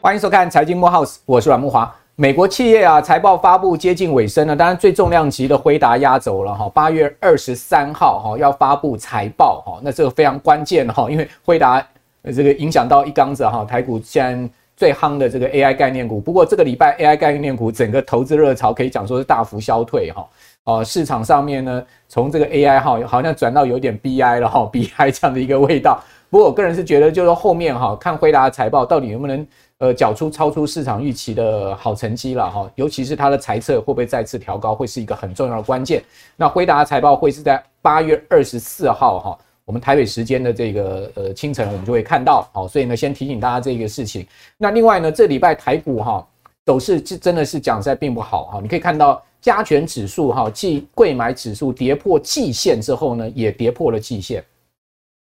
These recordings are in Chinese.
欢迎收看财经慕 House，我是阮木华。美国企业啊财报发布接近尾声了，当然最重量级的辉达压轴了哈。八月二十三号哈要发布财报哈，那这个非常关键哈，因为辉达这个影响到一缸子哈，台股现在最夯的这个 AI 概念股。不过这个礼拜 AI 概念股整个投资热潮可以讲说是大幅消退哈。哦，市场上面呢从这个 AI 哈好像转到有点 BI 了哈，BI 这样的一个味道。不过我个人是觉得就是后面哈看辉达的财报到底能不能。呃，缴出超出市场预期的好成绩了哈，尤其是它的财测会不会再次调高，会是一个很重要的关键。那辉达财报会是在八月二十四号哈，我们台北时间的这个呃清晨，我们就会看到。好，所以呢，先提醒大家这个事情。那另外呢，这礼拜台股哈走势真的是讲实在并不好哈，你可以看到加权指数哈，继柜买指数跌破季线之后呢，也跌破了季线。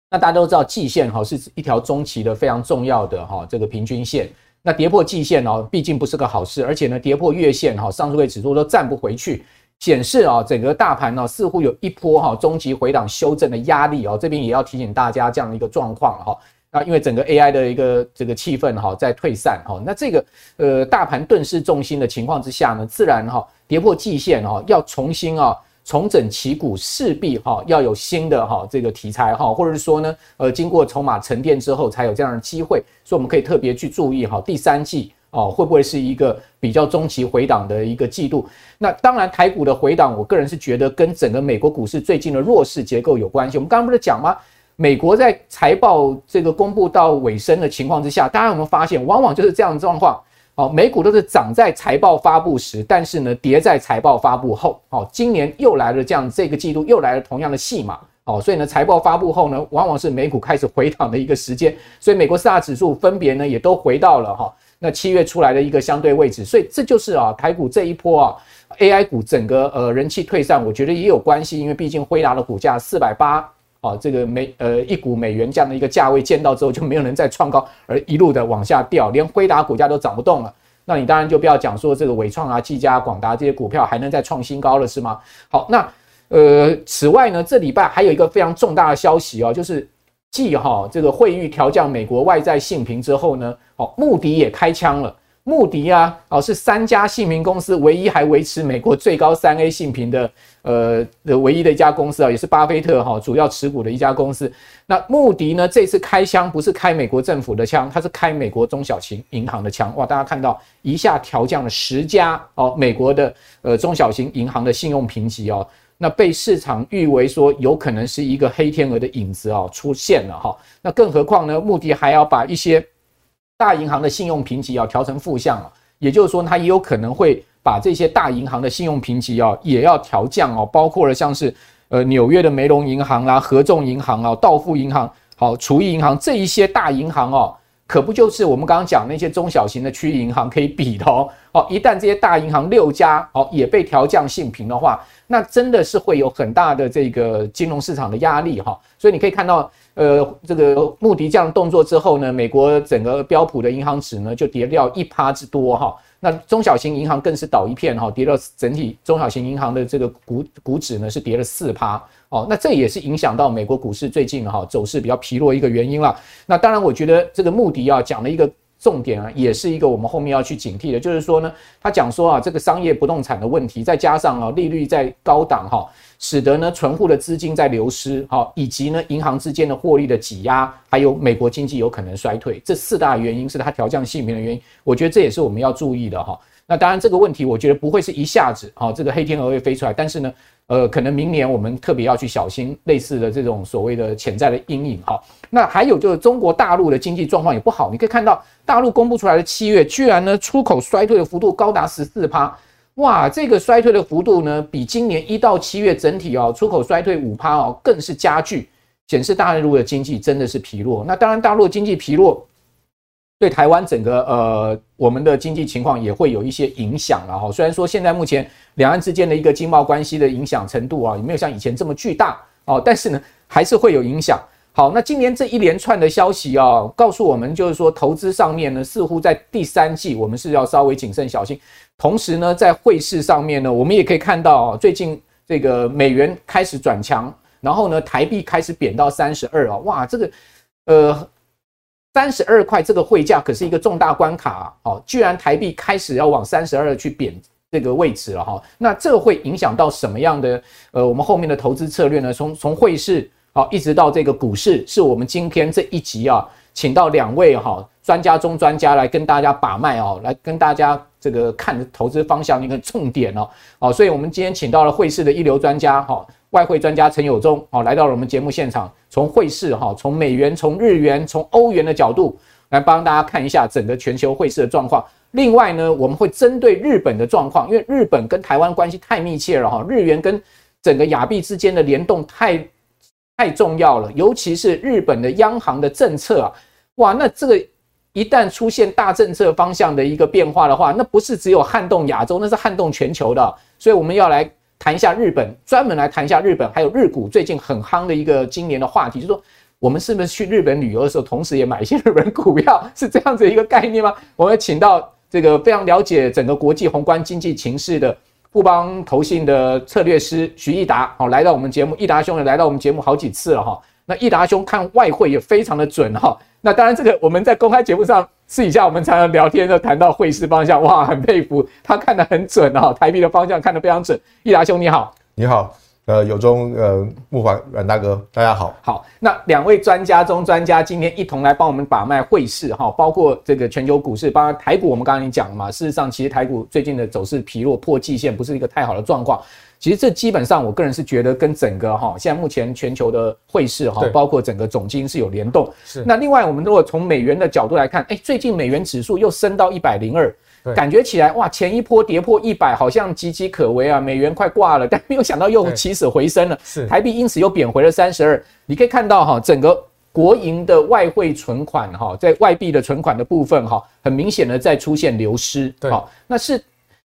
那大家都知道季线哈是一条中期的非常重要的哈这个平均线，那跌破季线哦，毕竟不是个好事，而且呢跌破月线哈，上证指数都站不回去，显示啊整个大盘呢似乎有一波哈中期回档修正的压力哦，这边也要提醒大家这样的一个状况哈。那因为整个 AI 的一个这个气氛哈在退散哈，那这个呃大盘顿失重心的情况之下呢，自然哈跌破季线哈要重新啊。重整旗鼓势必哈要有新的哈这个题材哈，或者是说呢，呃，经过筹码沉淀之后才有这样的机会，所以我们可以特别去注意哈，第三季哦会不会是一个比较中期回档的一个季度？那当然台股的回档，我个人是觉得跟整个美国股市最近的弱势结构有关系。我们刚刚不是讲吗？美国在财报这个公布到尾声的情况之下，大家有没有发现，往往就是这样的状况？哦，美股都是涨在财报发布时，但是呢，跌在财报发布后。哦，今年又来了这样，这个季度又来了同样的戏码。哦，所以呢，财报发布后呢，往往是美股开始回档的一个时间。所以美国四大指数分别呢，也都回到了哈，那七月出来的一个相对位置。所以这就是啊，台股这一波啊，AI 股整个呃人气退散，我觉得也有关系，因为毕竟辉达的股价四百八。啊，这个美呃一股美元这样的一个价位见到之后，就没有人再创高，而一路的往下掉，连辉达股价都涨不动了。那你当然就不要讲说这个伟创啊、技嘉、广达这些股票还能再创新高了，是吗？好，那呃，此外呢，这礼拜还有一个非常重大的消息哦，就是继哈这个惠誉调降美国外债信评之后呢，哦，穆迪也开枪了。穆迪啊，哦，是三家信评公司唯一还维持美国最高三 A 信评的，呃的唯一的一家公司啊，也是巴菲特哈主要持股的一家公司。那穆迪呢，这次开枪不是开美国政府的枪，它是开美国中小型银行的枪。哇，大家看到一下调降了十家哦，美国的呃中小型银行的信用评级哦，那被市场誉为说有可能是一个黑天鹅的影子哦出现了哈。那更何况呢，穆迪还要把一些大银行的信用评级要调成负向啊，也就是说，它也有可能会把这些大银行的信用评级啊也要调降哦，包括了像是呃纽约的梅隆银行啦、合众银行啊、道富银行、好储益银行这一些大银行哦，可不就是我们刚刚讲那些中小型的区域银行可以比的哦。哦，一旦这些大银行六家哦也被调降信评的话，那真的是会有很大的这个金融市场的压力哈。所以你可以看到。呃，这个穆迪这样动作之后呢，美国整个标普的银行指呢就跌掉一趴之多哈。那中小型银行更是倒一片哈，跌到整体中小型银行的这个股股指呢是跌了四趴哦。那这也是影响到美国股市最近哈走势比较疲弱一个原因了。那当然，我觉得这个穆迪啊讲了一个重点啊，也是一个我们后面要去警惕的，就是说呢，他讲说啊，这个商业不动产的问题，再加上啊利率在高档哈。使得呢，存户的资金在流失，哈，以及呢，银行之间的获利的挤压，还有美国经济有可能衰退，这四大原因是它调降信评的原因。我觉得这也是我们要注意的，哈。那当然，这个问题我觉得不会是一下子，哈，这个黑天鹅会飞出来。但是呢，呃，可能明年我们特别要去小心类似的这种所谓的潜在的阴影，哈。那还有就是中国大陆的经济状况也不好，你可以看到大陆公布出来的七月，居然呢出口衰退的幅度高达十四趴。哇，这个衰退的幅度呢，比今年一到七月整体哦出口衰退五趴哦，更是加剧，显示大陆的经济真的是疲弱。那当然，大陆经济疲弱，对台湾整个呃我们的经济情况也会有一些影响了哈。虽然说现在目前两岸之间的一个经贸关系的影响程度啊，也没有像以前这么巨大哦，但是呢，还是会有影响。好，那今年这一连串的消息啊，告诉我们就是说，投资上面呢，似乎在第三季我们是要稍微谨慎小心。同时呢，在汇市上面呢，我们也可以看到啊，最近这个美元开始转强，然后呢，台币开始贬到三十二啊，哇，这个呃三十二块这个汇价可是一个重大关卡啊，哦，居然台币开始要往三十二去贬这个位置了哈，那这会影响到什么样的呃我们后面的投资策略呢？从从汇市好一直到这个股市，是我们今天这一集啊，请到两位哈专家中专家来跟大家把脉哦，来跟大家。这个看投资方向一个重点哦，好，所以我们今天请到了汇市的一流专家哈，外汇专家陈友忠哦，来到了我们节目现场，从汇市哈，从美元、从日元、从欧元的角度来帮大家看一下整个全球汇市的状况。另外呢，我们会针对日本的状况，因为日本跟台湾关系太密切了哈，日元跟整个亚币之间的联动太太重要了，尤其是日本的央行的政策啊，哇，那这个。一旦出现大政策方向的一个变化的话，那不是只有撼动亚洲，那是撼动全球的。所以我们要来谈一下日本，专门来谈一下日本，还有日股最近很夯的一个今年的话题，就是说我们是不是去日本旅游的时候，同时也买一些日本股票，是这样子一个概念吗？我们请到这个非常了解整个国际宏观经济情势的富邦投信的策略师徐奕达，好，来到我们节目，奕达兄也来到我们节目好几次了哈。那奕达兄看外汇也非常的准哈。那当然，这个我们在公开节目上私底下我们常常聊天，就谈到汇市方向，哇，很佩服他看得很准啊，台币的方向看得非常准。易达兄你好，你好，呃，友中，呃，木华阮大哥，大家好。好，那两位专家中专家今天一同来帮我们把脉汇市哈，包括这个全球股市，包括台股，我们刚刚已经讲了嘛，事实上其实台股最近的走势疲弱，破季线不是一个太好的状况。其实这基本上，我个人是觉得跟整个哈，现在目前全球的汇市哈，包括整个总金是有联动。是。那另外，我们如果从美元的角度来看，哎，最近美元指数又升到一百零二，感觉起来哇，前一波跌破一百，好像岌岌可危啊，美元快挂了，但没有想到又起死回生了。是。台币因此又贬回了三十二。你可以看到哈，整个国营的外汇存款哈，在外币的存款的部分哈，很明显的在出现流失。对。好，那是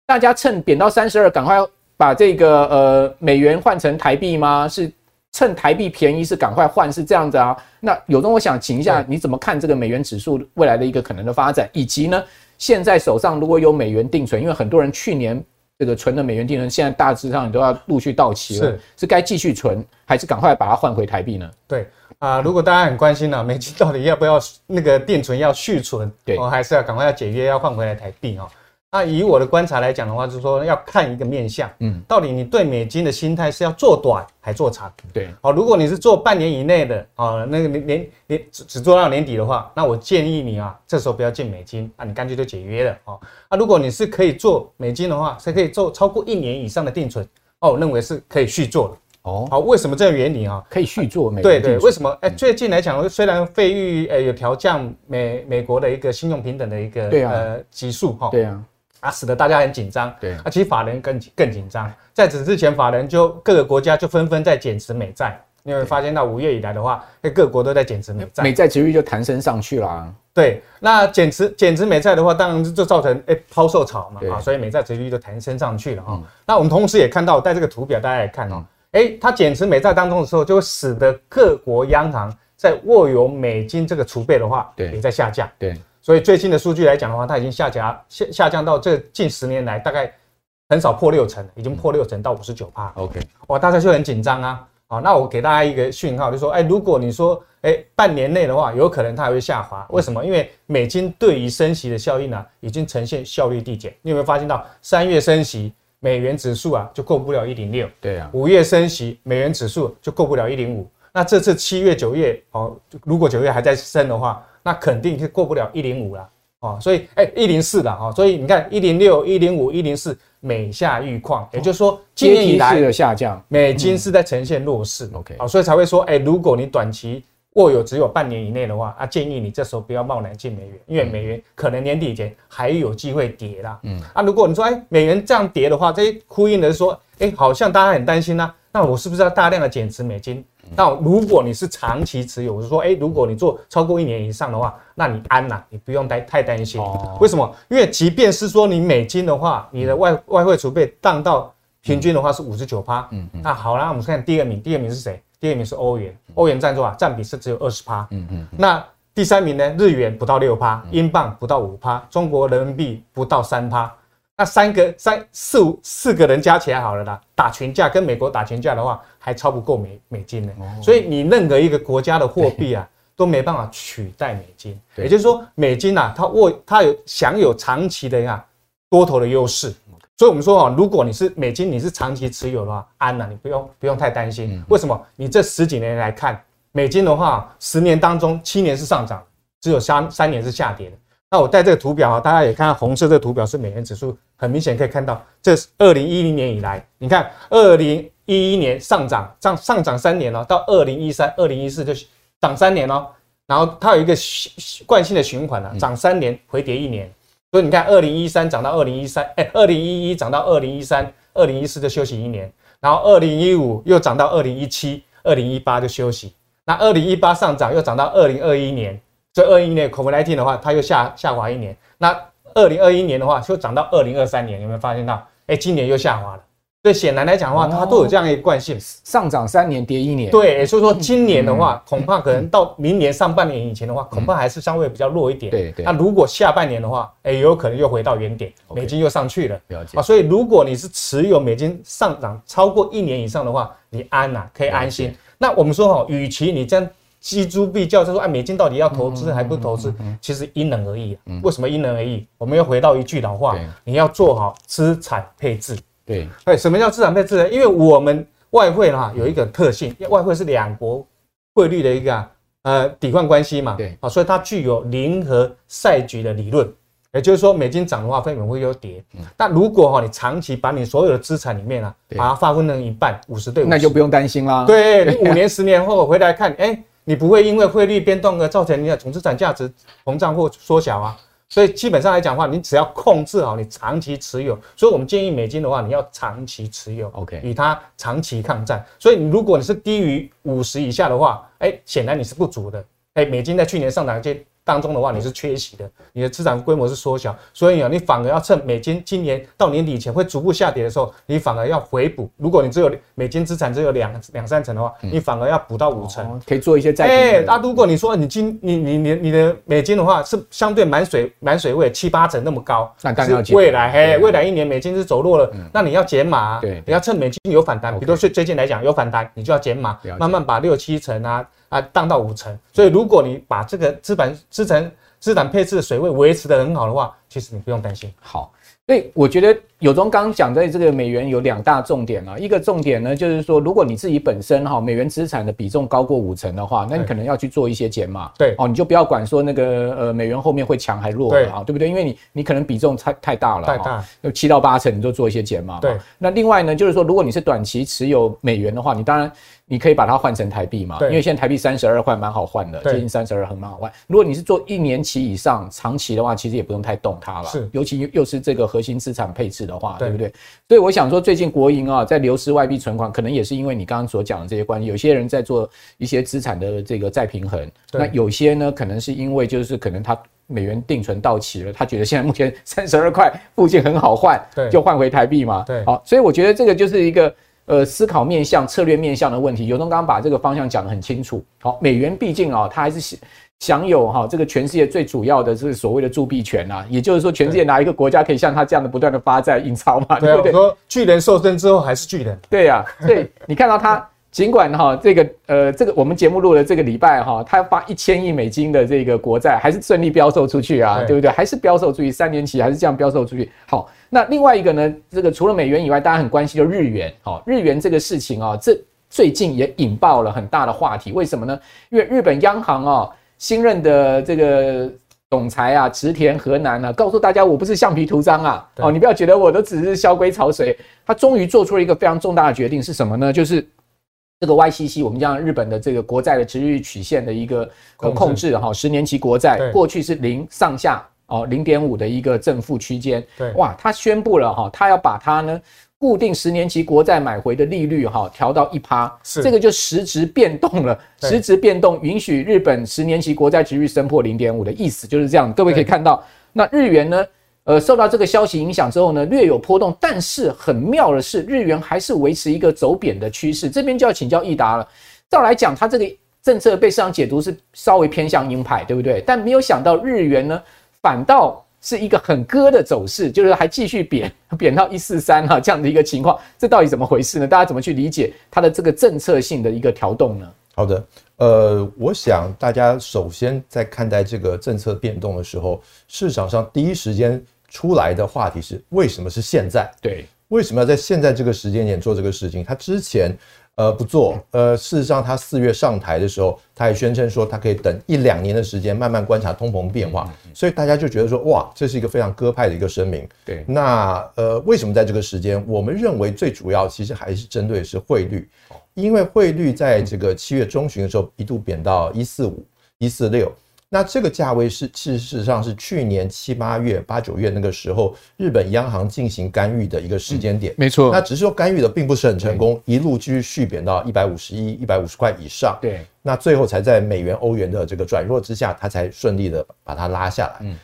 大家趁贬到三十二，赶快要。把这个呃美元换成台币吗？是趁台币便宜是赶快换是这样子啊？那有东，我想请一下，你怎么看这个美元指数未来的一个可能的发展？以及呢，现在手上如果有美元定存，因为很多人去年这个存的美元定存，现在大致上你都要陆续到期了，是是该继续存，还是赶快把它换回台币呢？对啊，如果大家很关心呢、啊，美金到底要不要那个定存要续存？对，还是要赶快要解约要换回来台币哦。那以我的观察来讲的话，就是说要看一个面相，嗯，到底你对美金的心态是要做短还做长？对，好，如果你是做半年以内的，啊，那个年年年只只做到年底的话，那我建议你啊，这时候不要进美金啊，你干脆就解约了，啊，那如果你是可以做美金的话，是可以做超过一年以上的定存，哦，我认为是可以续做的。哦，好，为什么这个原理啊？可以续做美金？对对，为什么？哎，最近来讲，虽然费玉呃有调降美美国的一个信用平等的一个对啊呃级数哈，对啊。啊，使得大家很紧张。对，啊，其实法人更更紧张。在此之前，法人就各个国家就纷纷在减持美债。你会发现到五月以来的话，各国都在减持美债，美债殖率就弹升上去了啊。对，那减持减持美债的话，当然就造成哎抛售潮嘛啊，所以美债殖率就弹升上去了啊。嗯、那我们同时也看到，在这个图表大家来看哦，哎，它减持美债当中的时候，就会使得各国央行在握有美金这个储备的话，对，也在下降。对。所以最新的数据来讲的话，它已经下降下下降到这近十年来大概很少破六成，已经破六成到五十九趴。OK，哇，大家就很紧张啊。好，那我给大家一个讯号，就是说，哎，如果你说，哎，半年内的话，有可能它还会下滑。为什么？因为美金对于升息的效应呢，已经呈现效率递减。你有没有发现到，三月升息，美元指数啊就过不了一零六。对啊。五月升息，美元指数就过不了一零五。那这次七月、九月，哦，如果九月还在升的话。那肯定是过不了一零五了哦，所以哎一零四了哈，所以你看一零六、一零五、一零四，每下愈况，也就是说今年以来的下降，美金是在呈现弱势。OK，好，所以才会说哎，如果你短期握有只有半年以内的话，啊，建议你这时候不要贸然进美元，因为美元可能年底前还有机会跌啦。嗯，啊，如果你说哎美元这样跌的话，这呼应的是说哎，好像大家很担心呐，那我是不是要大量的减持美金？那如果你是长期持有，我是说，哎，如果你做超过一年以上的话，那你安呐，你不用太太担心。为什么？因为即便是说你美金的话，你的外外汇储备荡到平均的话是五十九趴。嗯嗯。那好啦，我们看第二名，第二名是谁？第二名是欧元，欧元占多少？占比是只有二十趴。嗯嗯。那第三名呢？日元不到六趴，英镑不到五趴，中国人民币不到三趴。那三个三四五四个人加起来好了啦，打群架跟美国打群架的话，还超不过美美金呢。所以你任何一个国家的货币啊，都没办法取代美金。也就是说，美金啊，它握它有享有长期的呀多头的优势。所以我们说啊，如果你是美金，你是长期持有的话，安了，你不用不用太担心。为什么？你这十几年来看，美金的话，十年当中七年是上涨，只有三三年是下跌的。那我带这个图表啊，大家也看到红色这个图表是美元指数，很明显可以看到，这是二零一零年以来，你看二零一一年上涨，上上涨三年了，到二零一三、二零一四就涨三年了，然后它有一个惯性的循环了，涨三年回跌一年，所以你看二零一三涨到二零一三，哎，二零一一涨到二零一三，二零一四就休息一年，然后二零一五又涨到二零一七，二零一八就休息，那二零一八上涨又涨到二零二一年。所以二一年 COVID-19 的话，它又下下滑一年。那二零二一年的话，就涨到二零二三年，有没有发现到？哎、欸，今年又下滑了。所以显然来讲的话，它都有这样一个惯性，上涨三年跌一年。对，所以说今年的话，恐怕可能到明年上半年以前的话，恐怕还是相对比较弱一点。对对。那如果下半年的话，哎，有可能又回到原点，美金又上去了。了解。啊，所以如果你是持有美金上涨超过一年以上的话，你安呐，可以安心。那我们说哈，与其你这样。錙铢必较，就说，哎，美金到底要投资还不投资？其实因人而异。为什么因人而异？我们又回到一句老话，你要做好资产配置。对，哎，什么叫资产配置呢？因为我们外汇哈有一个特性，外汇是两国汇率的一个呃抵换关系嘛。对，啊，所以它具有零和赛局的理论。也就是说，美金涨的话，非美会有跌。但如果哈你长期把你所有的资产里面啊，把它划分成一半，五十对五十，那就不用担心啦。对，你五 年、十年后回来看，哎。你不会因为汇率变动而造成你的总资产价值膨胀或缩小啊，所以基本上来讲的话，你只要控制好你长期持有，所以我们建议美金的话，你要长期持有，OK，与它长期抗战。所以如果你是低于五十以下的话，哎，显然你是不足的。哎，美金在去年上涨这。当中的话，你是缺席的，你的资产规模是缩小，所以啊，你反而要趁美金今年到年底前会逐步下跌的时候，你反而要回补。如果你只有美金资产只有两两三成的话，你反而要补到五成，可以做一些再哎，那如果你说你今你你你你的美金的话是相对满水满水位七八成那么高，那当然要未来嘿，未来一年美金是走弱了，那你要减码，对，你要趁美金有反弹，比如说最近来讲有反弹，你就要减码，慢慢把六七成啊啊荡到五成。所以如果你把这个资本资产资产配置的水位维持得很好的话，其实你不用担心。好，所以我觉得有中刚讲在这个美元有两大重点啊，一个重点呢就是说，如果你自己本身哈美元资产的比重高过五成的话，那你可能要去做一些减码。对哦，你就不要管说那个呃美元后面会强还弱啊，对，对不对？因为你你可能比重太太大了，太大，有七到八成，你就做一些减码。对，那另外呢就是说，如果你是短期持有美元的话，你当然。你可以把它换成台币嘛？因为现在台币三十二块蛮好换的，接近三十二很蛮好换。如果你是做一年期以上长期的话，其实也不用太动它了。是，尤其又是这个核心资产配置的话，对不对？所以我想说，最近国营啊在流失外币存款，可能也是因为你刚刚所讲的这些关系。有些人在做一些资产的这个再平衡，那有些呢可能是因为就是可能他美元定存到期了，他觉得现在目前三十二块附近很好换，对，就换回台币嘛。对，好，所以我觉得这个就是一个。呃，思考面向、策略面向的问题，尤东刚刚把这个方向讲得很清楚。好，美元毕竟啊，它还是享有哈这个全世界最主要的这个所谓的铸币权啊，也就是说，全世界哪一个国家可以像他这样的不断的发债印钞嘛？对不对？说巨人瘦身之后还是巨人。对呀，所以你看到他。尽管哈这个呃这个我们节目录了这个礼拜哈，他发一千亿美金的这个国债，还是顺利标售出去啊，对不对？还是标售出去，三年期还是这样标售出去。好，那另外一个呢，这个除了美元以外，大家很关心就日元。好，日元这个事情啊，这最近也引爆了很大的话题。为什么呢？因为日本央行啊，新任的这个总裁啊，池田河南啊，告诉大家，我不是橡皮图章啊，哦，你不要觉得我都只是萧规曹随。他终于做出了一个非常重大的决定，是什么呢？就是。这个 YCC，我们讲日本的这个国债的殖利率曲线的一个控制哈，十年期国债过去是零上下哦，零点五的一个正负区间。对，哇，他宣布了哈，他要把它呢固定十年期国债买回的利率哈调到一趴，是这个就实质变动了，实质变动允许日本十年期国债殖利率升破零点五的意思就是这样。各位可以看到，那日元呢？呃，受到这个消息影响之后呢，略有波动，但是很妙的是，日元还是维持一个走贬的趋势。这边就要请教益达了。照来讲，它这个政策被市场解读是稍微偏向鹰派，对不对？但没有想到日元呢，反倒是一个很割的走势，就是还继续贬 贬到一四三哈这样的一个情况，这到底怎么回事呢？大家怎么去理解它的这个政策性的一个调动呢？好的，呃，我想大家首先在看待这个政策变动的时候，市场上第一时间出来的话题是为什么是现在？对，为什么要在现在这个时间点做这个事情？它之前。呃，不做。呃，事实上，他四月上台的时候，他也宣称说，他可以等一两年的时间，慢慢观察通膨变化。所以大家就觉得说，哇，这是一个非常鸽派的一个声明。对。那呃，为什么在这个时间？我们认为最主要其实还是针对的是汇率，因为汇率在这个七月中旬的时候一度贬到一四五、一四六。那这个价位是，事实上是去年七八月、八九月那个时候，日本央行进行干预的一个时间点。没错。那只是说干预的并不是很成功，一路继续续贬到一百五十一、一百五十块以上。对。那最后才在美元、欧元的这个转弱之下，它才顺利的把它拉下来。嗯。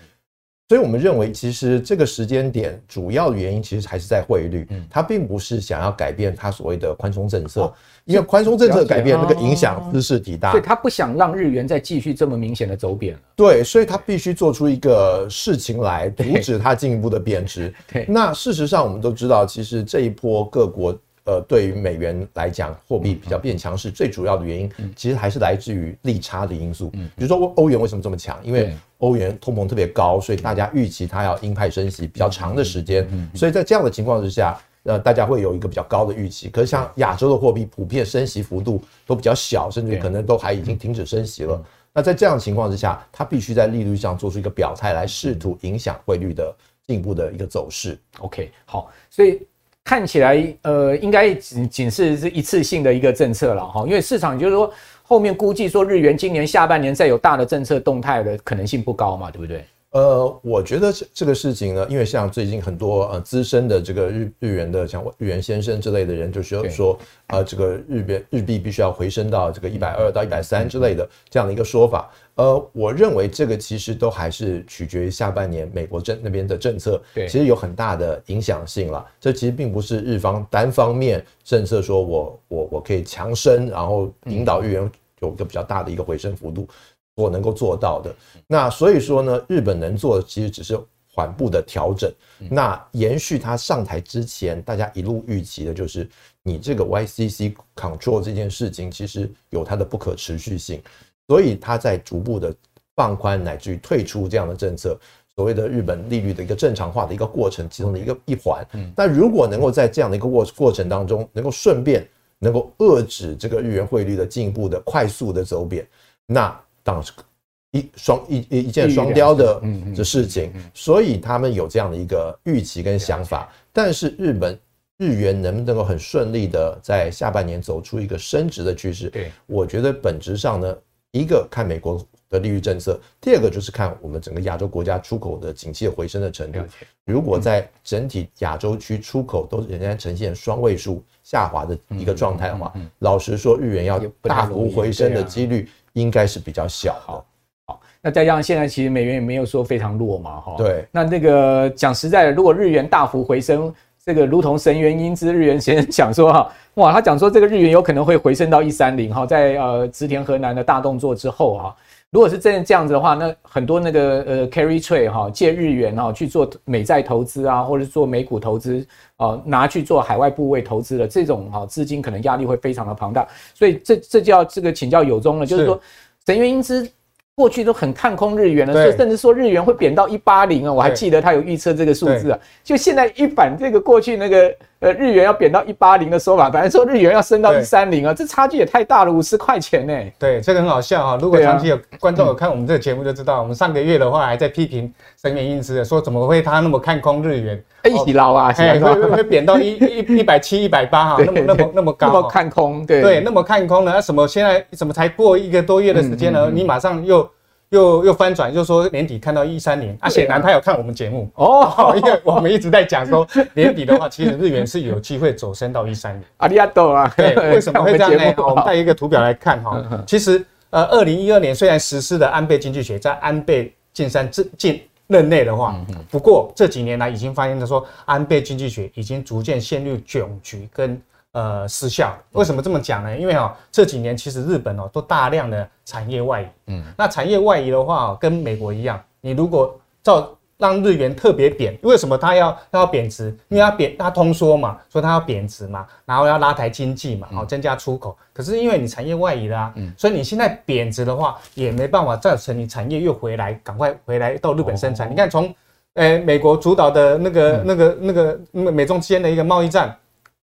所以我们认为，其实这个时间点主要的原因其实还是在汇率，它并不是想要改变它所谓的宽松政策。因为宽松政策改变，那个影响姿势极大，所以他不想让日元再继续这么明显的走贬了。对，所以他必须做出一个事情来阻止它进一步的贬值。对，那事实上我们都知道，其实这一波各国呃对于美元来讲，货币比较变强势，最主要的原因其实还是来自于利差的因素。嗯，比如说欧欧元为什么这么强？因为欧元通膨特别高，所以大家预期它要鹰派升息比较长的时间。所以在这样的情况之下。呃，大家会有一个比较高的预期，可是像亚洲的货币普遍升息幅度都比较小，甚至可能都还已经停止升息了。那在这样的情况之下，它必须在利率上做出一个表态来，试图影响汇率的进一步的一个走势。OK，好，所以看起来呃，应该仅仅是是一次性的一个政策了哈，因为市场就是说后面估计说日元今年下半年再有大的政策动态的可能性不高嘛，对不对？呃，我觉得这这个事情呢，因为像最近很多呃资深的这个日日元的像日元先生之类的人，就是说，呃，这个日元日币必须要回升到这个一百二到一百三之类的这样的一个说法。呃，我认为这个其实都还是取决于下半年美国政那边的政策，对，其实有很大的影响性了。这其实并不是日方单方面政策说我我我可以强升，然后引导日元有一个比较大的一个回升幅度。我能够做到的，那所以说呢，日本能做的其实只是缓步的调整。那延续他上台之前，大家一路预期的就是你这个 YCC control 这件事情，其实有它的不可持续性，所以他在逐步的放宽乃至于退出这样的政策，所谓的日本利率的一个正常化的一个过程其中的一个一环。那如果能够在这样的一个过过程当中，能够顺便能够遏制这个日元汇率的进一步的快速的走贬，那当是一双一一一箭双雕的的事情，所以他们有这样的一个预期跟想法。但是日本日元能不能够很顺利的在下半年走出一个升值的趋势？对，我觉得本质上呢，一个看美国的利率政策，第二个就是看我们整个亚洲国家出口的景气回升的程度。如果在整体亚洲区出口都仍然呈现双位数下滑的一个状态的话，老实说，日元要大幅回升的几率。应该是比较小的。好，那再加上现在其实美元也没有说非常弱嘛，哈。对。那那个讲实在的，如果日元大幅回升，这个如同神元英之日元先生讲说哈，哇，他讲说这个日元有可能会回升到一三零哈，在呃植田河南的大动作之后哈，如果是真的这样子的话，那很多那个呃 carry trade 哈，借日元哈去做美债投资啊，或者是做美股投资啊，拿去做海外部位投资的这种哈资金，可能压力会非常的庞大，所以这这就要这个请教有宗了，就是说。神原英之过去都很看空日元了，所以甚至说日元会贬到一八零啊，我还记得他有预测这个数字啊。就现在一反这个过去那个呃日元要贬到一八零的说法，反正说日元要升到一三零啊，这差距也太大了，五十块钱呢。对，这个很好笑哈。如果长期有观众有看我们这个节目就知道，我们上个月的话还在批评神原英姿，说怎么会他那么看空日元，一起捞啊，会会会贬到一一一百七一百八哈，那么那么那么高，那么看空，对对，那么看空呢？那什么现在怎么才过一个多月的时间呢？你马上又。又又翻转，就说年底看到一三年啊，显然他有看我们节目哦，因为我们一直在讲说年底的话，其实日元是有机会走升到一三年。阿里亚多啊，对，为什么会这样呢？我们带一个图表来看哈，其实呃，二零一二年虽然实施的安倍经济学在安倍晋三进任内的话，不过这几年来已经发现他说安倍经济学已经逐渐陷入窘局跟。呃，失效。为什么这么讲呢？因为哈，这几年其实日本哦都大量的产业外移。嗯，那产业外移的话，跟美国一样，你如果照让日元特别贬。为什么它要它要贬值？因为它贬它通缩嘛，所以它要贬值嘛，然后要拉抬经济嘛，好增加出口。可是因为你产业外移啦啊，所以你现在贬值的话，也没办法造成你产业又回来，赶快回来到日本生产。你看从呃美国主导的那个那个那个那个美中之间的一个贸易战，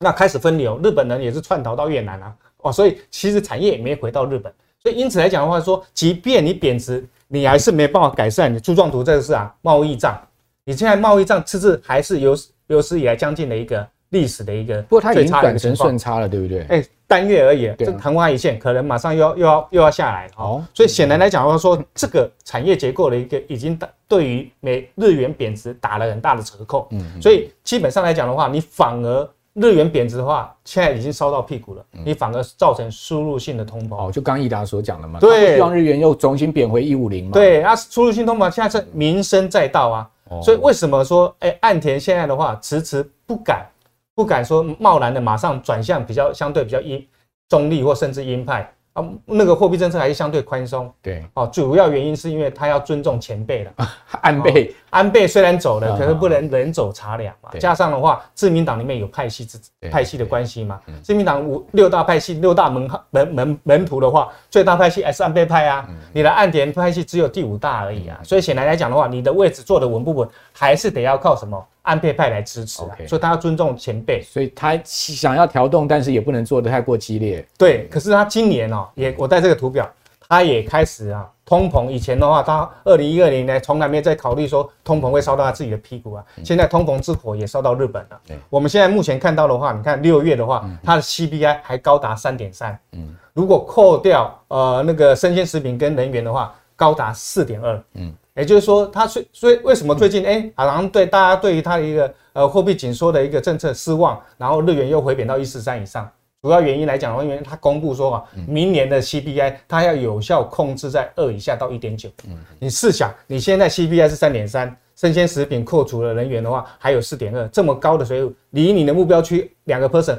那开始分流，日本人也是窜逃到越南啊，哦，所以其实产业也没回到日本。所以因此来讲的话，说即便你贬值，你还是没办法改善你柱状图这个是啊贸易账，你现在贸易账赤字还是有有史以来将近的一个历史的一个，不过它已经转成顺差了，对不对？哎、欸，单月而已，这昙花一现，可能马上又要又要又要下来哦。所以显然来讲的话，说这个产业结构的一个已经对于美日元贬值打了很大的折扣。嗯，所以基本上来讲的话，你反而。日元贬值的话，现在已经烧到屁股了，你反而造成输入性的通膨。哦，就刚益达所讲的嘛，对，希望日元又重新贬回一五零嘛。对，啊，输入性通膨现在是民生在道啊，所以为什么说，哎，岸田现在的话迟迟不敢，不敢说贸然的马上转向比较相对比较鹰中立或甚至鹰派。啊，那个货币政策还是相对宽松，对，哦，主要原因是因为他要尊重前辈了。安倍，安倍虽然走了，可是不能人走茶凉嘛。加上的话，自民党里面有派系之派系的关系嘛。自民党五六大派系，六大门门门门徒的话，最大派系还是安倍派啊。你的岸田派系只有第五大而已啊。所以显然来讲的话，你的位置坐得稳不稳，还是得要靠什么？安倍派来支持，okay, 所以他要尊重前辈，所以他想要调动，但是也不能做得太过激烈。对，可是他今年哦，也我带这个图表，他也开始啊，通膨。以前的话，他二零一二年呢，从来没有在考虑说通膨会烧到他自己的屁股啊。现在通膨之火也烧到日本了。对，我们现在目前看到的话，你看六月的话，它的 CPI 还高达三点三。嗯，如果扣掉呃那个生鲜食品跟能源的话，高达四点二。嗯。也就是说，他所所以为什么最近哎，好像对大家对于他的一个呃货币紧缩的一个政策失望，然后日元又回贬到一四三以上，主要原因来讲的话，因为它公布说啊，明年的 CPI 它要有效控制在二以下到一点九。嗯，你试想，你现在 CPI 是三点三，生鲜食品扣除了人员的话，还有四点二，这么高的水准，离你的目标区两个 percent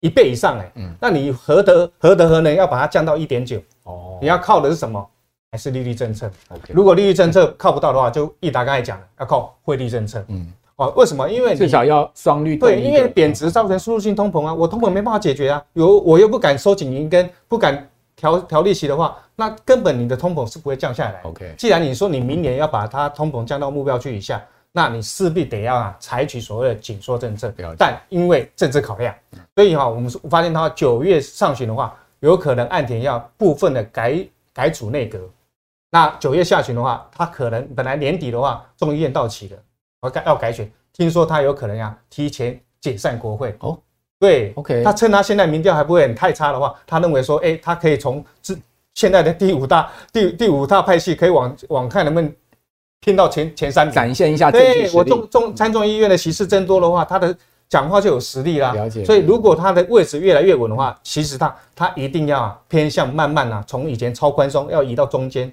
一倍以上哎，嗯，那你何德何德何能要把它降到一点九？哦，你要靠的是什么？还是利率政策。如果利率政策靠不到的话，就毅达刚才讲的，要靠汇率政策。嗯，哦，为什么？因为至少要双率。对，因为贬值造成输入性通膨啊，我通膨没办法解决啊，有我又不敢收紧银根，不敢调调利息的话，那根本你的通膨是不会降下来。OK，既然你说你明年要把它通膨降到目标区以下，那你势必得要啊采取所谓的紧缩政策。但因为政治考量，所以哈，我们发现它九月上旬的话，有可能岸田要部分的改改组内阁。那九月下旬的话，他可能本来年底的话，众议院到期了，要改要改选，听说他有可能呀提前解散国会哦。对，OK，他趁他现在民调还不会很太差的话，他认为说，哎，他可以从这现在的第五大第第五大派系，可以往往看能不能拼到前前三名，展现一下。对，我众众参众议院的席次增多的话，他的。讲话就有实力啦，了解。所以如果他的位置越来越稳的话，其实他他一定要啊偏向慢慢啊，从以前超宽松要移到中间。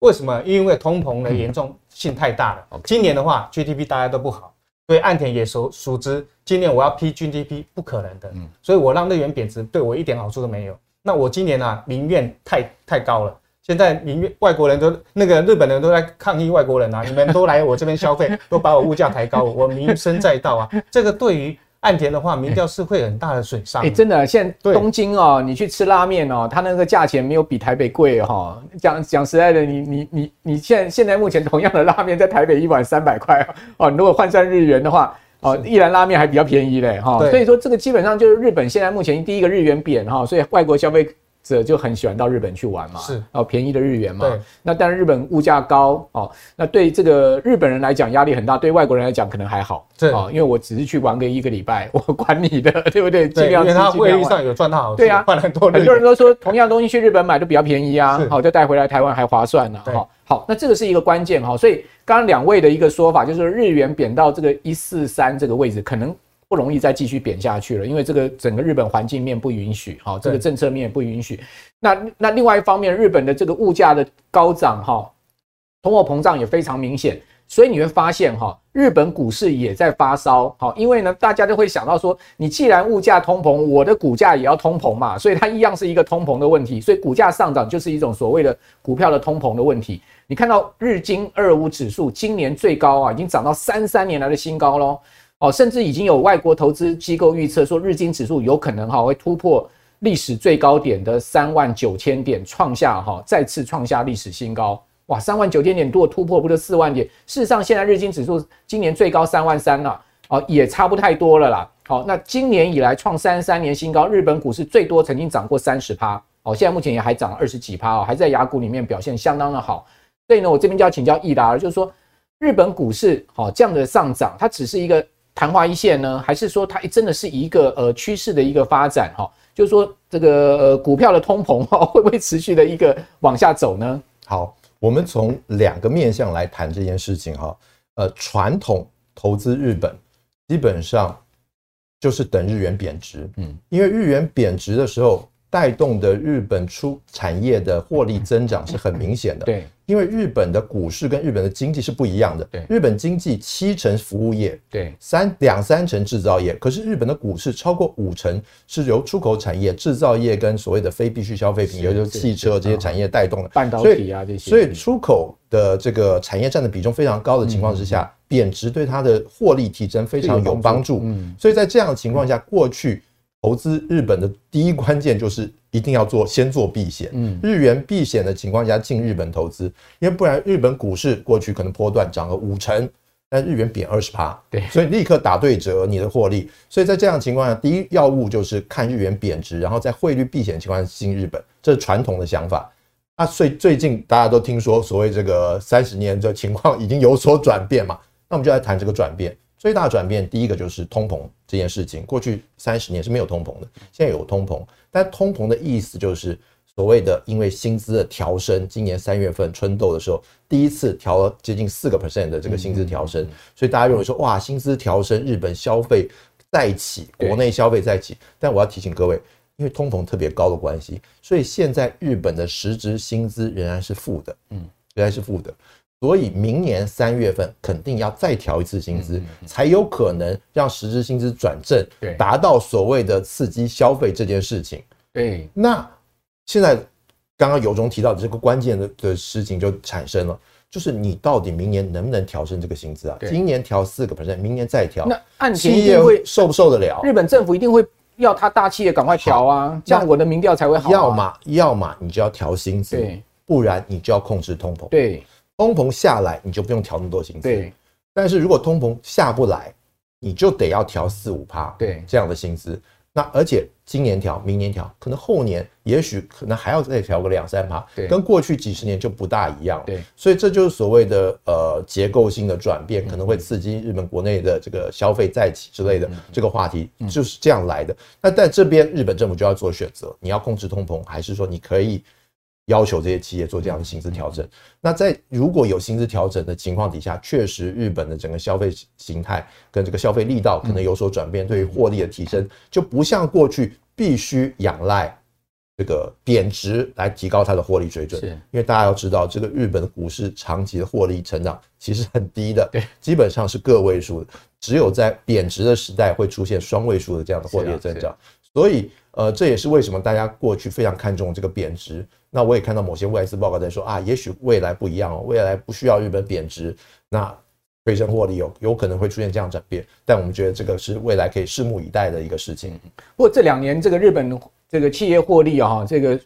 为什么？因为通膨的严重性太大了。今年的话，GDP 大家都不好，所以岸田也熟熟知，今年我要批 GDP 不可能的。所以我让日元贬值对我一点好处都没有。那我今年啊，民怨太太高了。现在民，外国人都那个日本人都在抗议外国人啊！你们都来我这边消费，都把我物价抬高，我民生载道啊！这个对于岸田的话，民调是会很大的损伤。哎，真的，现在东京哦，你去吃拉面哦，它那个价钱没有比台北贵哈。讲讲实在的，你你你你现在现在目前同样的拉面在台北一碗三百块哦，你如果换算日元的话哦，一兰拉面还比较便宜嘞哈。所以说这个基本上就是日本现在目前第一个日元贬哈，所以外国消费。这就很喜欢到日本去玩嘛，是哦，便宜的日元嘛。对，那但是日本物价高哦，那对这个日本人来讲压力很大，对外国人来讲可能还好。对哦，因为我只是去玩个一个礼拜，我管你的，对不对？对，因为他汇率上有赚到。对啊，换很多。很多人都说同样东西去日本买都比较便宜啊，好，就带回来台湾还划算呢。好，好，那这个是一个关键哈。所以刚刚两位的一个说法就是日元贬到这个一四三这个位置，可能。不容易再继续贬下去了，因为这个整个日本环境面不允许，哈，这个政策面也不允许。那那另外一方面，日本的这个物价的高涨，哈，通货膨胀也非常明显。所以你会发现哈，日本股市也在发烧，好，因为呢，大家就会想到说，你既然物价通膨，我的股价也要通膨嘛，所以它一样是一个通膨的问题，所以股价上涨就是一种所谓的股票的通膨的问题。你看到日经二五指数今年最高啊，已经涨到三三年来的新高喽，哦，甚至已经有外国投资机构预测说，日经指数有可能哈会突破历史最高点的三万九千点，创下哈再次创下历史新高。哇，三万九千点如果突破，不就四万点？事实上，现在日经指数今年最高三万三了，哦，也差不太多了啦。好，那今年以来创三十三年新高，日本股市最多曾经涨过三十趴，哦，现在目前也还涨了二十几趴哦，还在雅股里面表现相当的好。所以呢，我这边就要请教易达了，就是说日本股市好这样的上涨，它只是一个昙花一现呢，还是说它真的是一个呃趋势的一个发展哈？就是说这个呃股票的通膨哈 会不会持续的一个往下走呢？好。我们从两个面向来谈这件事情哈，呃，传统投资日本基本上就是等日元贬值，嗯，因为日元贬值的时候带动的日本出产业的获利增长是很明显的，对。因为日本的股市跟日本的经济是不一样的，对，日本经济七成服务业，对，三两三成制造业，可是日本的股市超过五成是由出口产业、制造业跟所谓的非必需消费品，也就是汽车这些产业带动的，半导体啊这些，所以出口的这个产业占的比重非常高的情况之下，贬值对它的获利提升非常有帮助，嗯，所以在这样的情况下，过去。投资日本的第一关键就是一定要做先做避险，嗯，日元避险的情况下进日本投资，因为不然日本股市过去可能波段涨了五成，但日元贬二十趴，对，所以立刻打对折你的获利。所以在这样的情况下，第一要务就是看日元贬值，然后在汇率避险的情况下进日本，这是传统的想法。啊，所以最近大家都听说所谓这个三十年的情况已经有所转变嘛，那我们就来谈这个转变。最大转变，第一个就是通膨这件事情。过去三十年是没有通膨的，现在有通膨。但通膨的意思就是所谓的，因为薪资的调升，今年三月份春斗的时候，第一次调了接近四个 percent 的这个薪资调升，所以大家认为说，哇，薪资调升，日本消费再起，国内消费再起。但我要提醒各位，因为通膨特别高的关系，所以现在日本的实质薪资仍然是负的，嗯，仍然是负的。所以明年三月份肯定要再调一次薪资，才有可能让实质薪资转正，达到所谓的刺激消费这件事情。对，那现在刚刚有中提到的这个关键的的事情就产生了，就是你到底明年能不能调升这个薪资啊？今年调四个 percent，明年再调，那按企业会受不受得了？日本政府一定会要他大企业赶快调啊，这样我的民调才会好。要么要么你就要调薪资，不然你就要控制通膨。对。通膨下来，你就不用调那么多薪资。对，但是如果通膨下不来，你就得要调四五趴。对，这样的薪资。那而且今年调，明年调，可能后年也许可能还要再调个两三趴。对，跟过去几十年就不大一样。对，所以这就是所谓的呃结构性的转变，可能会刺激日本国内的这个消费再起之类的这个话题，就是这样来的。那在这边，日本政府就要做选择：你要控制通膨，还是说你可以？要求这些企业做这样的薪资调整。那在如果有薪资调整的情况底下，确实日本的整个消费形态跟这个消费力道可能有所转变，对于获利的提升就不像过去必须仰赖这个贬值来提高它的获利水准。因为大家要知道，这个日本的股市长期的获利成长其实很低的，对，基本上是个位数的，只有在贬值的时代会出现双位数的这样的获利的增长。所以，呃，这也是为什么大家过去非常看重这个贬值。那我也看到某些外资报告在说啊，也许未来不一样哦，未来不需要日本贬值，那推升获利有有可能会出现这样转变。但我们觉得这个是未来可以拭目以待的一个事情。不过这两年这个日本这个企业获利啊，这个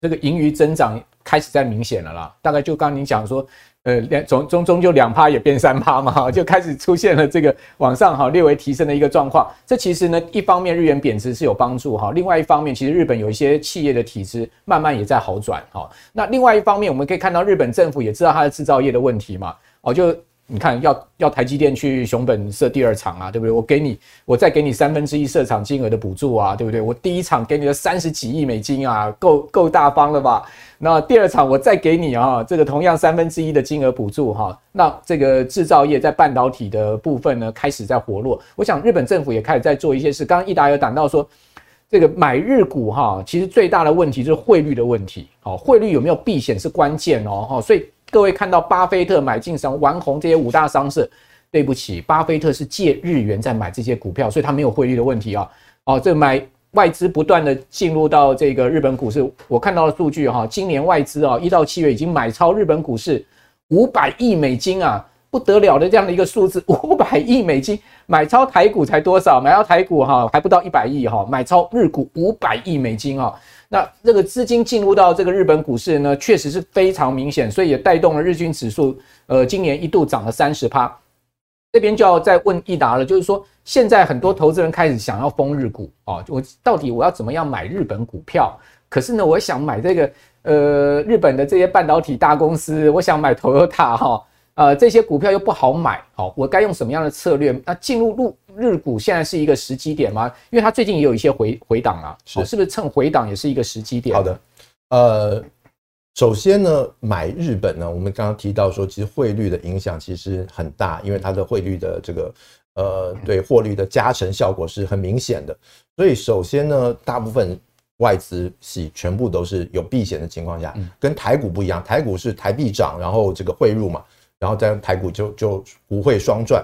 这个盈余增长开始在明显了啦。大概就刚您讲说。呃，两总终终就两趴也变三趴嘛，就开始出现了这个往上哈略微提升的一个状况。这其实呢，一方面日元贬值是有帮助哈，另外一方面其实日本有一些企业的体质慢慢也在好转哈。那另外一方面，我们可以看到日本政府也知道它的制造业的问题嘛，哦就。你看，要要台积电去熊本设第二厂啊，对不对？我给你，我再给你三分之一设厂金额的补助啊，对不对？我第一厂给你了三十几亿美金啊，够够大方了吧？那第二厂我再给你啊，这个同样三分之一的金额补助哈，那这个制造业在半导体的部分呢，开始在活络。我想日本政府也开始在做一些事。刚刚易达有谈到说，这个买日股哈，其实最大的问题就是汇率的问题。好，汇率有没有避险是关键哦，哈，所以。各位看到巴菲特买进什么丸红这些五大商社，对不起，巴菲特是借日元在买这些股票，所以他没有汇率的问题啊。哦，这买外资不断的进入到这个日本股市，我看到的数据哈，今年外资啊一到七月已经买超日本股市五百亿美金啊。不得了的这样的一个数字，五百亿美金买超台股才多少？买到台股哈还不到一百亿哈，买超日股五百亿美金啊！那这个资金进入到这个日本股市呢，确实是非常明显，所以也带动了日均指数，呃，今年一度涨了三十趴。这边就要再问益达了，就是说现在很多投资人开始想要封日股啊，我到底我要怎么样买日本股票？可是呢，我想买这个呃日本的这些半导体大公司，我想买 Toyota 哈。呃，这些股票又不好买，好，我该用什么样的策略？那进入日日股现在是一个时机点吗？因为它最近也有一些回回档啊，是是不是趁回档也是一个时机点？好的，呃，首先呢，买日本呢，我们刚刚提到说，其实汇率的影响其实很大，因为它的汇率的这个呃，对获利的加成效果是很明显的。所以首先呢，大部分外资系全部都是有避险的情况下，跟台股不一样，台股是台币涨，然后这个汇入嘛。然后在台股就就不会双赚，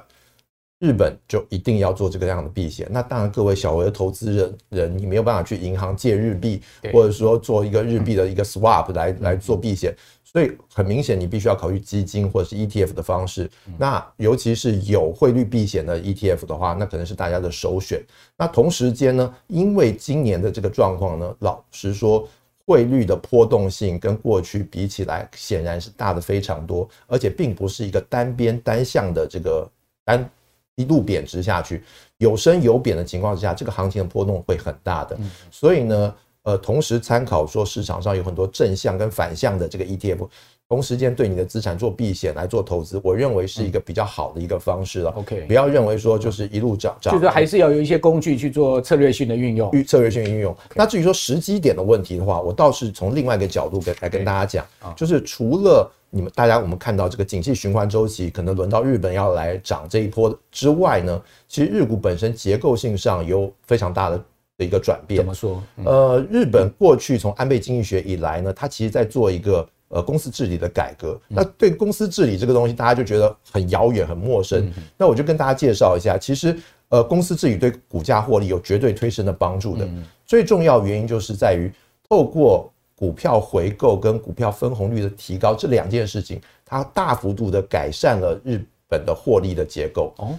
日本就一定要做这个样的避险。那当然，各位小额的投资人人，你没有办法去银行借日币，或者说做一个日币的一个 swap 来来做避险。所以很明显，你必须要考虑基金或者是 ETF 的方式。那尤其是有汇率避险的 ETF 的话，那可能是大家的首选。那同时间呢，因为今年的这个状况呢，老实说。汇率的波动性跟过去比起来，显然是大的非常多，而且并不是一个单边单向的这个单一路贬值下去，有升有贬的情况之下，这个行情的波动会很大的。所以呢，呃，同时参考说市场上有很多正向跟反向的这个 ETF。同时间对你的资产做避险来做投资，我认为是一个比较好的一个方式了。OK，不要认为说就是一路涨涨，就是还是要有一些工具去做策略性的运用。策略性运用。那至于说时机点的问题的话，我倒是从另外一个角度跟来跟大家讲，就是除了你们大家我们看到这个景气循环周期可能轮到日本要来涨这一波之外呢，其实日股本身结构性上有非常大的的一个转变。怎么说？呃，日本过去从安倍经济学以来呢，它其实在做一个。呃，公司治理的改革，那对公司治理这个东西，大家就觉得很遥远、很陌生。那我就跟大家介绍一下，其实呃，公司治理对股价获利有绝对推升的帮助的。最重要原因就是在于透过股票回购跟股票分红率的提高这两件事情，它大幅度的改善了日本的获利的结构。哦，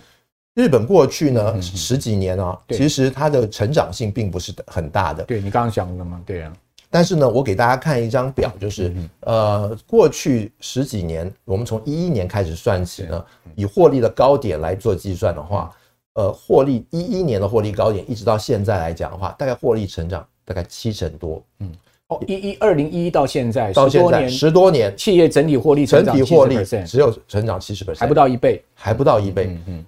日本过去呢十几年啊，其实它的成长性并不是很大的。对，你刚刚讲的嘛，对啊。但是呢，我给大家看一张表，就是呃，过去十几年，我们从一一年开始算起呢，以获利的高点来做计算的话，呃，获利一一年的获利高点，一直到现在来讲的话，大概获利成长大概七成多。嗯，哦，一一二零一一到现在到现在十多年，企业整体获利整体获利只有成长七十 percent，还不到一倍，还不到一倍。嗯嗯，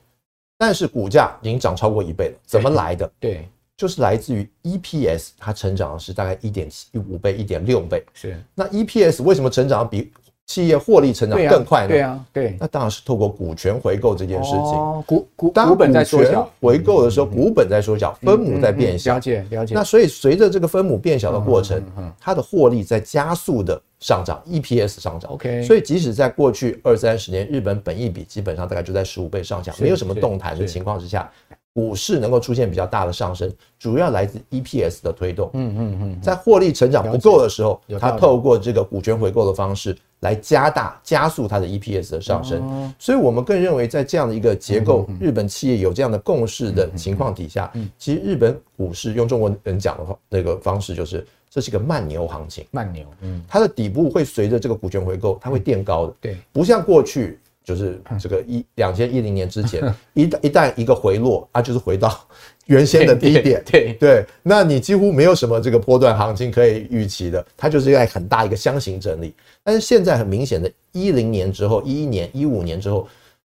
但是股价已经涨超过一倍了，怎么来的？对。就是来自于 EPS，它成长的是大概一点七五倍、一点六倍。是，那 EPS 为什么成长比企业获利成长更快呢？对啊，对，那当然是透过股权回购这件事情。哦，股股股本在缩小，回购的时候股本在缩小，分母在变小。了解了解。那所以随着这个分母变小的过程，它的获利在加速的上涨，EPS 上涨。OK，所以即使在过去二三十年，日本本益比基本上大概就在十五倍上下，没有什么动弹的情况之下。股市能够出现比较大的上升，主要来自 EPS 的推动。嗯嗯嗯，在获利成长不够的时候，它透过这个股权回购的方式来加大、加速它的 EPS 的上升。所以，我们更认为在这样的一个结构，日本企业有这样的共识的情况底下，其实日本股市用中国人讲的话，那个方式就是这是一个慢牛行情。慢牛，嗯，它的底部会随着这个股权回购，它会垫高的。对，不像过去。就是这个一两千一零年之前，一旦一旦一个回落，啊，就是回到 原先的低点，对对，那你几乎没有什么这个波段行情可以预期的，它就是在很大一个箱型整理。但是现在很明显的，一零年之后，一一年、一五年之后，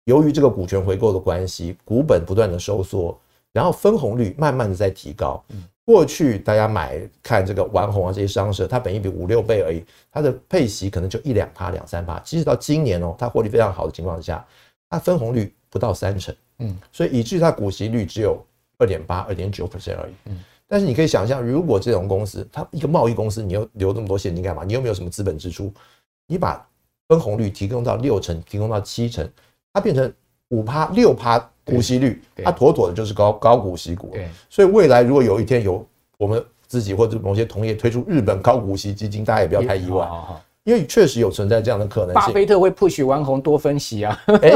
由于这个股权回购的关系，股本不断的收缩，然后分红率慢慢的在提高。过去大家买看这个丸红啊，这些商社，它本益比五六倍而已，它的配息可能就一两趴两三趴。即使到今年哦，它获利非常好的情况下，它分红率不到三成，嗯，所以以至于它股息率只有二点八、二点九 percent 而已，嗯。但是你可以想象，如果这种公司，它一个贸易公司，你又留那么多现金干嘛？你又没有什么资本支出，你把分红率提供到六成，提供到七成，它变成五趴六趴股息率，它妥妥的就是高高股息股。所以未来如果有一天有我们自己或者某些同业推出日本高股息基金，大家也不要太意外。因为确实有存在这样的可能性，巴菲特会 push 王红多分析啊。哎，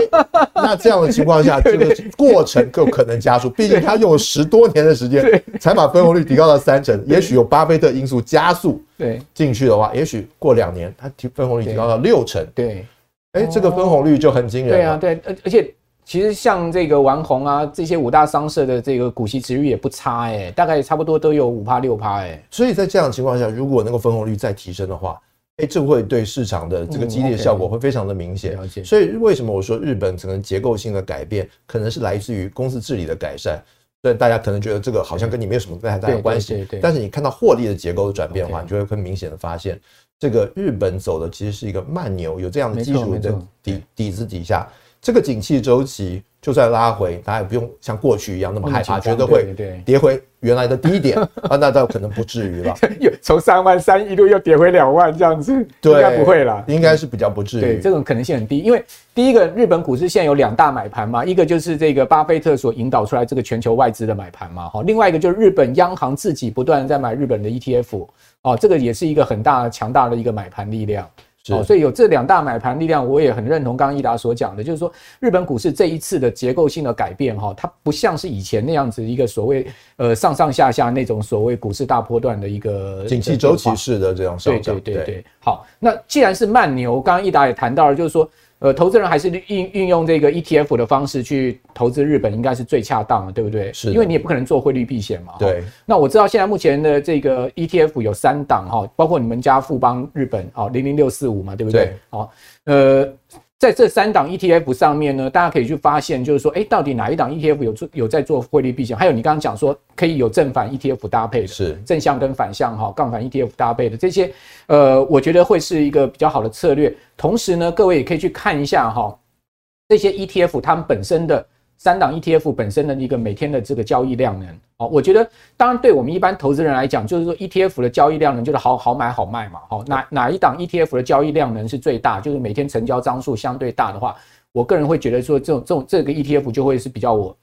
那这样的情况下，这个过程就可能加速。毕竟他用了十多年的时间，才把分红率提高到三成。也许有巴菲特因素加速，对进去的话，也许过两年他提分红率提高到六成。对，哎，这个分红率就很惊人。对啊，对，而而且其实像这个王红啊，这些五大商社的这个股息殖率也不差哎，大概差不多都有五趴六趴哎。所以在这样的情况下，如果那个分红率再提升的话，哎，这会对市场的这个激励效果会非常的明显。所以为什么我说日本可能结构性的改变，可能是来自于公司治理的改善。所以大家可能觉得这个好像跟你没有什么太大的关系。但是你看到获利的结构的转变的话，你就会很明显的发现，这个日本走的其实是一个慢牛，有这样的基础的底底子底下，这个景气周期。就算拉回，大家也不用像过去一样那么害怕，觉得会跌回原来的低点 啊，那倒可能不至于了。又从三万三一路又跌回两万这样子，对，应该不会啦，应该是比较不至于。对，这种可能性很低，因为第一个，日本股市现在有两大买盘嘛，一个就是这个巴菲特所引导出来这个全球外资的买盘嘛，哈，另外一个就是日本央行自己不断在买日本的 ETF，哦，这个也是一个很大强大的一个买盘力量。哦，所以有这两大买盘力量，我也很认同刚刚益达所讲的，就是说日本股市这一次的结构性的改变，哈，它不像是以前那样子一个所谓呃上上下下那种所谓股市大波段的一个景气周期式的这种上涨。对对对对。好，那既然是慢牛，刚刚益达也谈到了，就是说。呃，投资人还是运运用这个 ETF 的方式去投资日本，应该是最恰当的，对不对？是，因为你也不可能做汇率避险嘛。对。那我知道现在目前的这个 ETF 有三档哈，包括你们家富邦日本啊，零零六四五嘛，对不对？好，呃。在这三档 ETF 上面呢，大家可以去发现，就是说，哎，到底哪一档 ETF 有做有在做汇率避险？还有你刚刚讲说可以有正反 ETF 搭配的，是正向跟反向哈，杠反 ETF 搭配的这些，呃，我觉得会是一个比较好的策略。同时呢，各位也可以去看一下哈，这些 ETF 它们本身的。三档 ETF 本身的一个每天的这个交易量能，哦，我觉得当然对我们一般投资人来讲，就是说 ETF 的交易量能就是好好买好卖嘛，好，哪哪一档 ETF 的交易量能是最大，就是每天成交张数相对大的话，我个人会觉得说这种这种这个 ETF 就会是比较我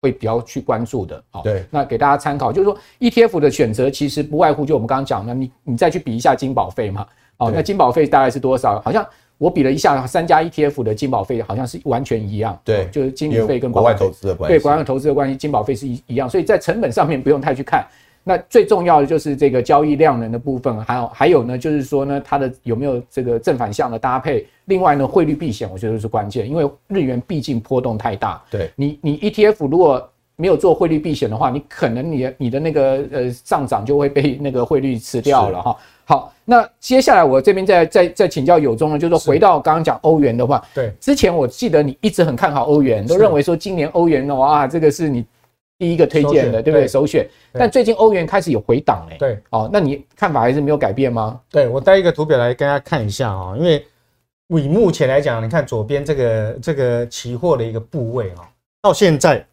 会比较去关注的，好，对，那给大家参考，就是说 ETF 的选择其实不外乎就我们刚刚讲的，你你再去比一下金保费嘛，哦，那金保费大概是多少？好像。我比了一下，三家 ETF 的金保费好像是完全一样，对，就是金理费跟国外投资的关系，对，国外投资的关系，金保费是一一样，所以在成本上面不用太去看。那最重要的就是这个交易量能的部分，还有还有呢，就是说呢，它的有没有这个正反向的搭配？另外呢，汇率避险我觉得是关键，因为日元毕竟波动太大。对，你你 ETF 如果没有做汇率避险的话，你可能你的你的那个呃上涨就会被那个汇率吃掉了哈。好，那接下来我这边再再再请教友中呢，就是说回到刚刚讲欧元的话，对，之前我记得你一直很看好欧元，都认为说今年欧元的话，这个是你第一个推荐的，对不对？首选。但最近欧元开始有回档嘞，对，哦，那你看法还是没有改变吗？对，我带一个图表来跟大家看一下啊，因为以目前来讲，你看左边这个这个期货的一个部位啊，到现在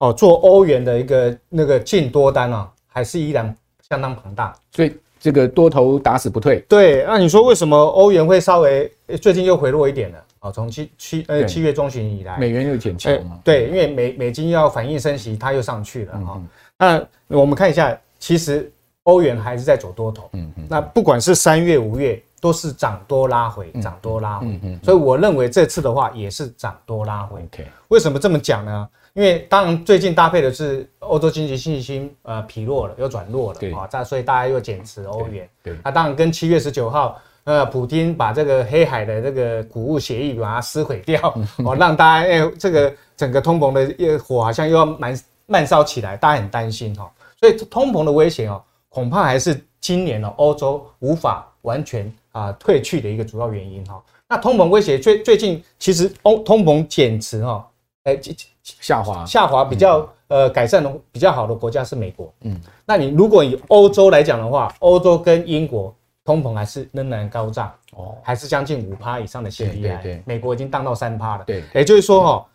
哦，做欧元的一个那个净多单啊，还是依然相当庞大，所以。这个多头打死不退。对，那你说为什么欧元会稍微最近又回落一点呢？哦，从七七呃七月中旬以来，美元又减强嘛。对，因为美美金要反应升息，它又上去了哈。那我们看一下，其实欧元还是在走多头。嗯嗯。那不管是三月、五月，都是涨多拉回，涨多拉回。嗯嗯。所以我认为这次的话也是涨多拉回。OK。为什么这么讲呢？因为当然最近搭配的是欧洲经济信心呃疲弱了，又转弱了啊，这所以大家又减持欧元。对，那当然跟七月十九号呃，普京把这个黑海的这个谷物协议把它撕毁掉 哦，让大家哎这个整个通膨的火好像又要慢慢烧起来，大家很担心哈。所以通膨的威胁哦，恐怕还是今年哦欧洲无法完全啊退去的一个主要原因哈。那通膨威胁最最近其实欧通膨减持哈，哎。下滑，下滑比较呃改善的比较好的国家是美国，嗯，那你如果以欧洲来讲的话，欧洲跟英国通膨还是仍然高涨，哦，还是将近五趴以上的 CPI，对对，美国已经降到三趴了，对，也就是说哈，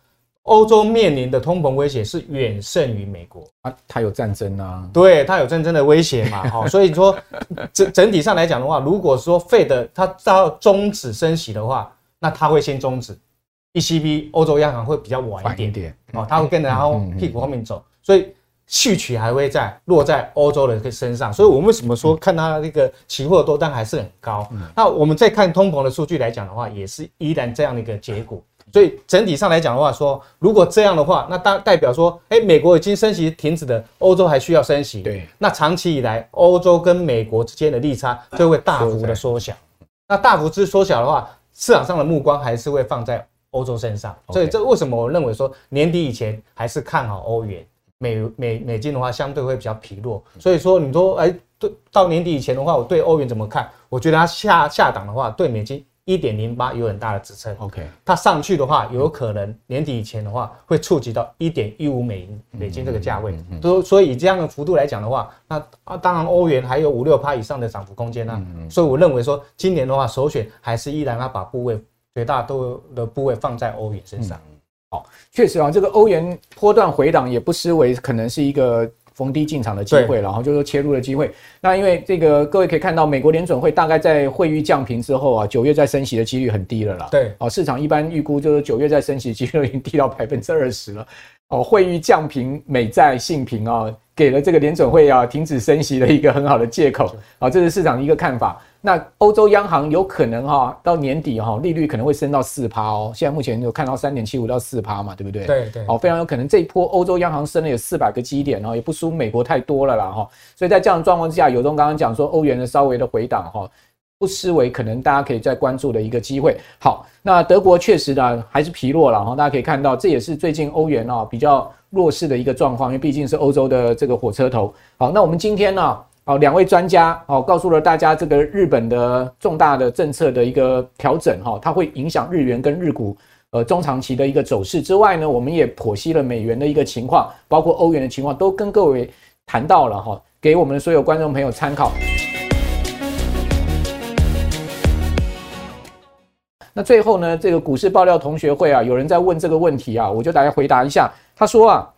欧洲面临的通膨威胁是远胜于美国。啊，它有战争啊，对，它有战争的威胁嘛，哈，所以说整整体上来讲的话，如果说 Fed 它到终止升息的话，那它会先终止，ECB 欧洲央行会比较晚一点点，哦，它会跟着然后屁股后面走，所以序曲还会在落在欧洲的身上，所以我们为什么说看它那个期货多单还是很高？那我们再看通膨的数据来讲的话，也是依然这样的一个结果。所以整体上来讲的话，说如果这样的话，那代代表说，哎，美国已经升息停止了，欧洲还需要升息。对。那长期以来，欧洲跟美国之间的利差就会大幅的缩小。那大幅之缩小的话，市场上的目光还是会放在欧洲身上。所以这为什么我认为说年底以前还是看好欧元，美美美金的话相对会比较疲弱。所以说你说，哎，对，到年底以前的话，我对欧元怎么看？我觉得它下下档的话，对美金。一点零八有很大的支撑，OK，它上去的话，有可能年底以前的话会触及到一点一五美美金这个价位，都所以以这样的幅度来讲的话，那啊当然欧元还有五六趴以上的涨幅空间呢，所以我认为说今年的话，首选还是依然要把部位绝大多数的部位放在欧元身上。好，确实啊，这个欧元波段回档也不失为可能是一个。逢低进场的机会，然后就是说切入的机会。那因为这个各位可以看到，美国联准会大概在会议降平之后啊，九月再升息的几率很低了啦。对，哦，市场一般预估就是九月再升息的几率已经低到百分之二十了。哦，会议降平美债性平啊，给了这个联准会啊停止升息的一个很好的借口啊，这是市场的一个看法。那欧洲央行有可能哈到年底哈利率可能会升到四趴哦，现在目前有看到三点七五到四趴嘛，对不对？对对，哦，非常有可能这一波欧洲央行升了有四百个基点哦，也不输美国太多了啦哈。所以在这样的状况之下，有东刚刚讲说欧元的稍微的回档哈。不失为可能大家可以再关注的一个机会。好，那德国确实呢还是疲弱了哈，大家可以看到这也是最近欧元啊比较弱势的一个状况，因为毕竟是欧洲的这个火车头。好，那我们今天呢，好，两位专家哦告诉了大家这个日本的重大的政策的一个调整哈，它会影响日元跟日股呃中长期的一个走势之外呢，我们也剖析了美元的一个情况，包括欧元的情况，都跟各位谈到了哈，给我们所有观众朋友参考。那最后呢，这个股市爆料同学会啊，有人在问这个问题啊，我就大家回答一下。他说啊，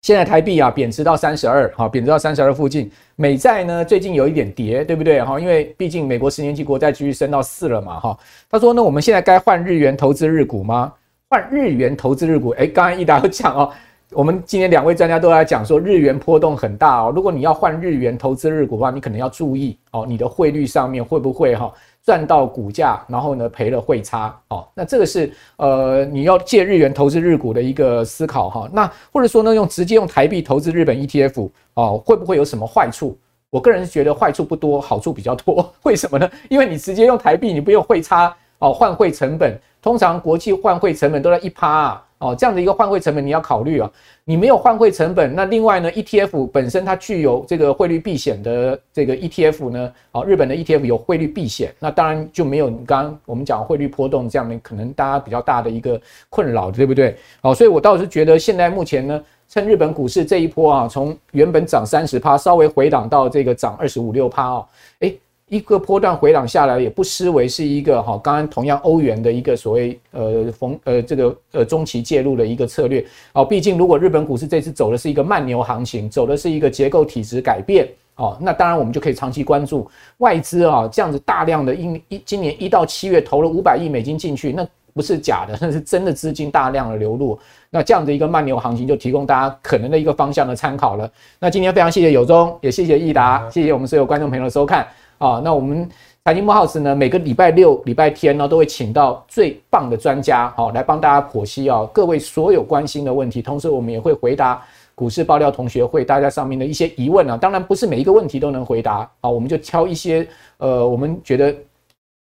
现在台币啊贬值到三十二，哈，贬值到三十二附近。美债呢最近有一点跌，对不对？哈，因为毕竟美国十年期国债继续升到四了嘛，哈。他说，那我们现在该换日元投资日股吗？换日元投资日股？哎，刚才一达有讲哦，我们今天两位专家都在讲说日元波动很大哦，如果你要换日元投资日股的话，你可能要注意哦，你的汇率上面会不会哈？赚到股价，然后呢赔了汇差，哦，那这个是呃你要借日元投资日股的一个思考哈。那或者说呢，用直接用台币投资日本 ETF 哦，会不会有什么坏处？我个人觉得坏处不多，好处比较多。为什么呢？因为你直接用台币，你不用汇差哦，换汇成本通常国际换汇成本都在一趴啊。哦，这样的一个换汇成本你要考虑啊，你没有换汇成本，那另外呢，ETF 本身它具有这个汇率避险的这个 ETF 呢，哦，日本的 ETF 有汇率避险，那当然就没有你刚刚我们讲汇率波动这样的可能大家比较大的一个困扰，对不对？哦，所以我倒是觉得现在目前呢，趁日本股市这一波啊，从原本涨三十趴，稍微回档到这个涨二十五六趴哦，诶一个波段回档下来，也不失为是一个哈，刚刚同样欧元的一个所谓呃逢呃这个呃中期介入的一个策略哦。毕竟如果日本股市这次走的是一个慢牛行情，走的是一个结构体质改变哦，那当然我们就可以长期关注外资啊这样子大量的一一今年一到七月投了五百亿美金进去，那不是假的，那是真的资金大量的流入。那这样的一个慢牛行情就提供大家可能的一个方向的参考了。那今天非常谢谢有中，也谢谢益达，谢谢我们所有观众朋友的收看。啊，那我们财经慕 House 呢，每个礼拜六、礼拜天呢，都会请到最棒的专家，好，来帮大家剖析啊，各位所有关心的问题。同时，我们也会回答股市爆料同学会大家上面的一些疑问啊。当然，不是每一个问题都能回答啊，我们就挑一些呃，我们觉得。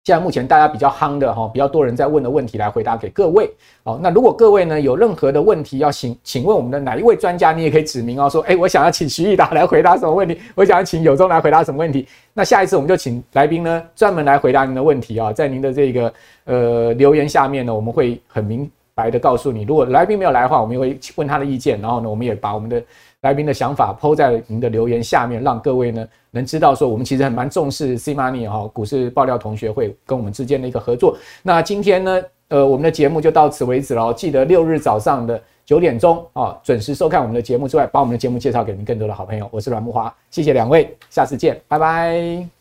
现在目前大家比较夯的哈，比较多人在问的问题来回答给各位。好，那如果各位呢有任何的问题要请，请问我们的哪一位专家，你也可以指名哦，说，哎，我想要请徐益达来回答什么问题，我想要请有忠来回答什么问题。那下一次我们就请来宾呢专门来回答您的问题啊，在您的这个呃留言下面呢，我们会很明白的告诉你，如果来宾没有来的话，我们也会问他的意见，然后呢，我们也把我们的。来宾的想法抛在您的留言下面，让各位呢能知道说，我们其实很蛮重视 C Money 哈股市爆料同学会跟我们之间的一个合作。那今天呢，呃，我们的节目就到此为止了。记得六日早上的九点钟啊，准时收看我们的节目之外，把我们的节目介绍给您更多的好朋友。我是阮木华，谢谢两位，下次见，拜拜。